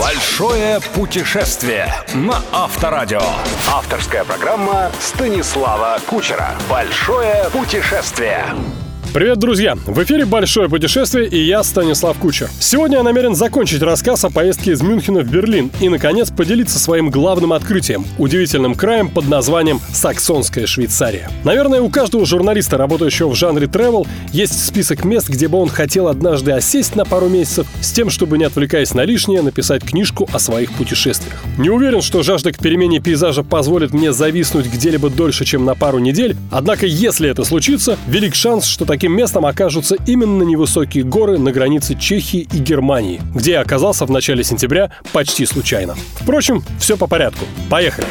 Большое путешествие на Авторадио. Авторская программа Станислава Кучера. Большое путешествие. Привет, друзья! В эфире «Большое путешествие» и я, Станислав Кучер. Сегодня я намерен закончить рассказ о поездке из Мюнхена в Берлин и, наконец, поделиться своим главным открытием – удивительным краем под названием «Саксонская Швейцария». Наверное, у каждого журналиста, работающего в жанре travel, есть список мест, где бы он хотел однажды осесть на пару месяцев с тем, чтобы, не отвлекаясь на лишнее, написать книжку о своих путешествиях. Не уверен, что жажда к перемене пейзажа позволит мне зависнуть где-либо дольше, чем на пару недель, однако, если это случится, велик шанс, что такие Таким местом окажутся именно невысокие горы на границе Чехии и Германии, где я оказался в начале сентября почти случайно. Впрочем, все по порядку. Поехали!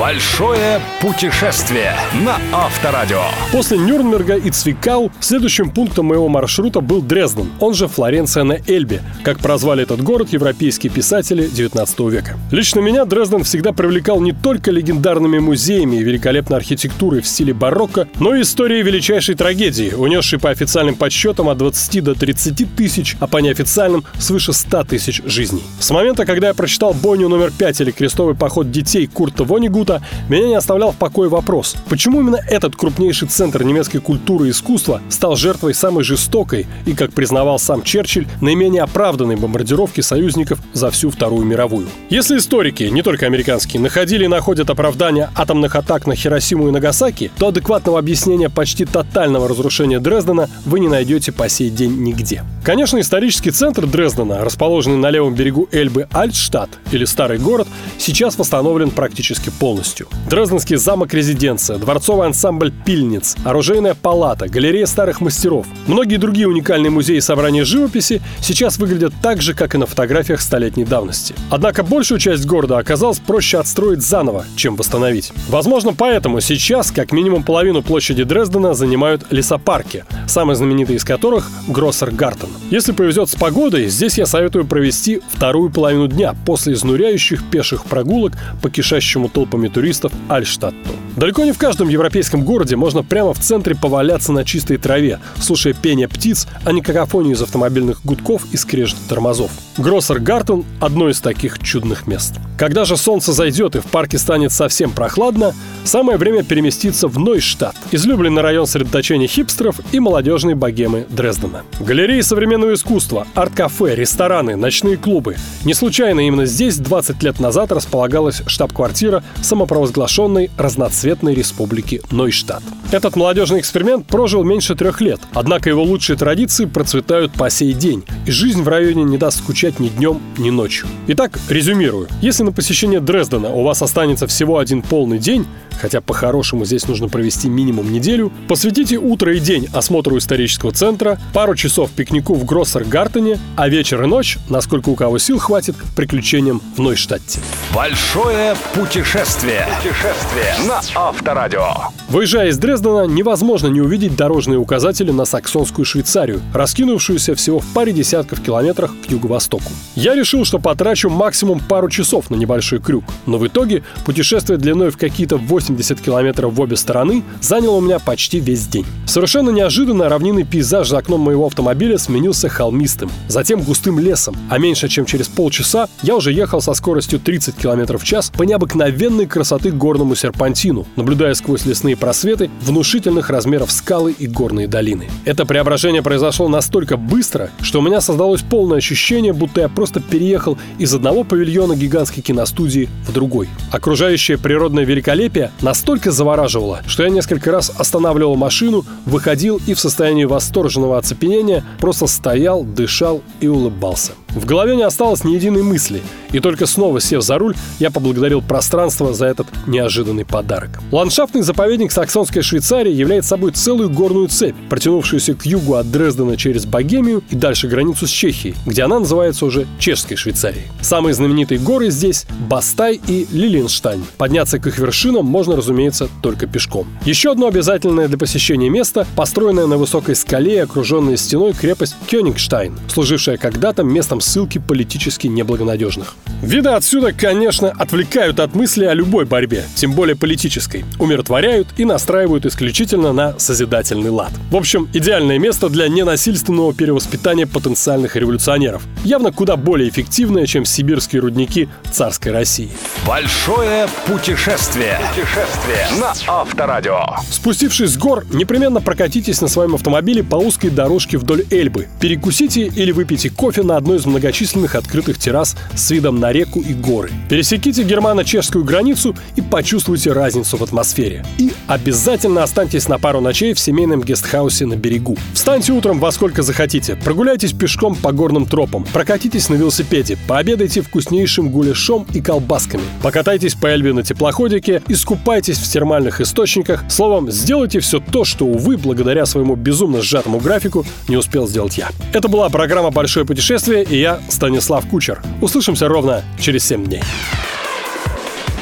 Большое путешествие на Авторадио. После Нюрнберга и Цвикау следующим пунктом моего маршрута был Дрезден, он же Флоренция на Эльбе, как прозвали этот город европейские писатели 19 века. Лично меня Дрезден всегда привлекал не только легендарными музеями и великолепной архитектурой в стиле барокко, но и историей величайшей трагедии, унесшей по официальным подсчетам от 20 до 30 тысяч, а по неофициальным свыше 100 тысяч жизней. С момента, когда я прочитал бойню номер 5 или крестовый поход детей Курта Вонигута, института, меня не оставлял в покое вопрос, почему именно этот крупнейший центр немецкой культуры и искусства стал жертвой самой жестокой и, как признавал сам Черчилль, наименее оправданной бомбардировки союзников за всю Вторую мировую. Если историки, не только американские, находили и находят оправдание атомных атак на Хиросиму и Нагасаки, то адекватного объяснения почти тотального разрушения Дрездена вы не найдете по сей день нигде. Конечно, исторический центр Дрездена, расположенный на левом берегу Эльбы Альтштадт, или Старый город, сейчас восстановлен практически полностью полностью. Дрезденский замок-резиденция, дворцовый ансамбль пильниц, оружейная палата, галерея старых мастеров. Многие другие уникальные музеи собрания живописи сейчас выглядят так же, как и на фотографиях столетней давности. Однако большую часть города оказалось проще отстроить заново, чем восстановить. Возможно, поэтому сейчас как минимум половину площади Дрездена занимают лесопарки, самый знаменитый из которых – Гроссер-Гартен. Если повезет с погодой, здесь я советую провести вторую половину дня после изнуряющих пеших прогулок по кишащему толпами туристов Альштадту. Далеко не в каждом европейском городе можно прямо в центре поваляться на чистой траве, слушая пение птиц, а не какофонию из автомобильных гудков и скрежет тормозов. Гроссер-Гартен – одно из таких чудных мест. Когда же солнце зайдет и в парке станет совсем прохладно, самое время переместиться в Нойштадт, излюбленный район сосредоточения хипстеров и молодежной богемы Дрездена. Галереи современного искусства, арт-кафе, рестораны, ночные клубы. Не случайно именно здесь 20 лет назад располагалась штаб-квартира самопровозглашенной разноцветной республики Нойштадт. Этот молодежный эксперимент прожил меньше трех лет, однако его лучшие традиции процветают по сей день, и жизнь в районе не даст скучать ни днем, ни ночью. Итак, резюмирую. Если на посещение Дрездена у вас останется всего один полный день, хотя по-хорошему здесь нужно провести минимум неделю, посвятите утро и день осмотру исторического центра, пару часов пикнику в Гроссер-Гартене, а вечер и ночь, насколько у кого сил хватит, приключениям в Нойштадте. Большое путешествие. Путешествие на Авторадио. Выезжая из Дрездена, невозможно не увидеть дорожные указатели на саксонскую Швейцарию, раскинувшуюся всего в паре десятков километрах к юго-востоку. Я решил, что потрачу максимум пару часов на небольшой крюк, но в итоге путешествие длиной в какие-то 8 80 километров в обе стороны заняло у меня почти весь день. Совершенно неожиданно равнинный пейзаж за окном моего автомобиля сменился холмистым, затем густым лесом, а меньше чем через полчаса я уже ехал со скоростью 30 км в час по необыкновенной красоты горному серпантину, наблюдая сквозь лесные просветы внушительных размеров скалы и горные долины. Это преображение произошло настолько быстро, что у меня создалось полное ощущение, будто я просто переехал из одного павильона гигантской киностудии в другой. Окружающее природное великолепие настолько завораживало, что я несколько раз останавливал машину, выходил и в состоянии восторженного оцепенения просто стоял, дышал и улыбался. В голове не осталось ни единой мысли, и только снова сев за руль, я поблагодарил пространство за этот неожиданный подарок. Ландшафтный заповедник Саксонской Швейцарии является собой целую горную цепь, протянувшуюся к югу от Дрездена через Богемию и дальше границу с Чехией, где она называется уже Чешской Швейцарией. Самые знаменитые горы здесь – Бастай и Лилинштайн. Подняться к их вершинам можно, разумеется, только пешком. Еще одно обязательное для посещения место – построенная на высокой скале и окруженная стеной крепость Кёнигштайн, служившая когда-то местом чем ссылки политически неблагонадежных. Виды отсюда, конечно, отвлекают от мысли о любой борьбе, тем более политической, умиротворяют и настраивают исключительно на созидательный лад. В общем, идеальное место для ненасильственного перевоспитания потенциальных революционеров. Явно куда более эффективное, чем сибирские рудники царской России. Большое путешествие. Путешествие на Авторадио. Спустившись с гор, непременно прокатитесь на своем автомобиле по узкой дорожке вдоль Эльбы. Перекусите или выпейте кофе на одной из многочисленных открытых террас с видом на реку и горы. Пересеките германо-чешскую границу и почувствуйте разницу в атмосфере. И обязательно останьтесь на пару ночей в семейном гестхаусе на берегу. Встаньте утром во сколько захотите, прогуляйтесь пешком по горным тропам, прокатитесь на велосипеде, пообедайте вкуснейшим гуляшом и колбасками, покатайтесь по Эльбе на теплоходике, искупайтесь в термальных источниках, словом, сделайте все то, что, увы, благодаря своему безумно сжатому графику не успел сделать я. Это была программа «Большое путешествие» и я, Станислав Кучер. Услышимся ровно через 7 дней.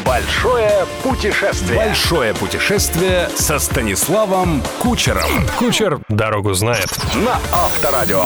Большое путешествие. Большое путешествие со Станиславом Кучером. Кучер дорогу знает. На Авторадио.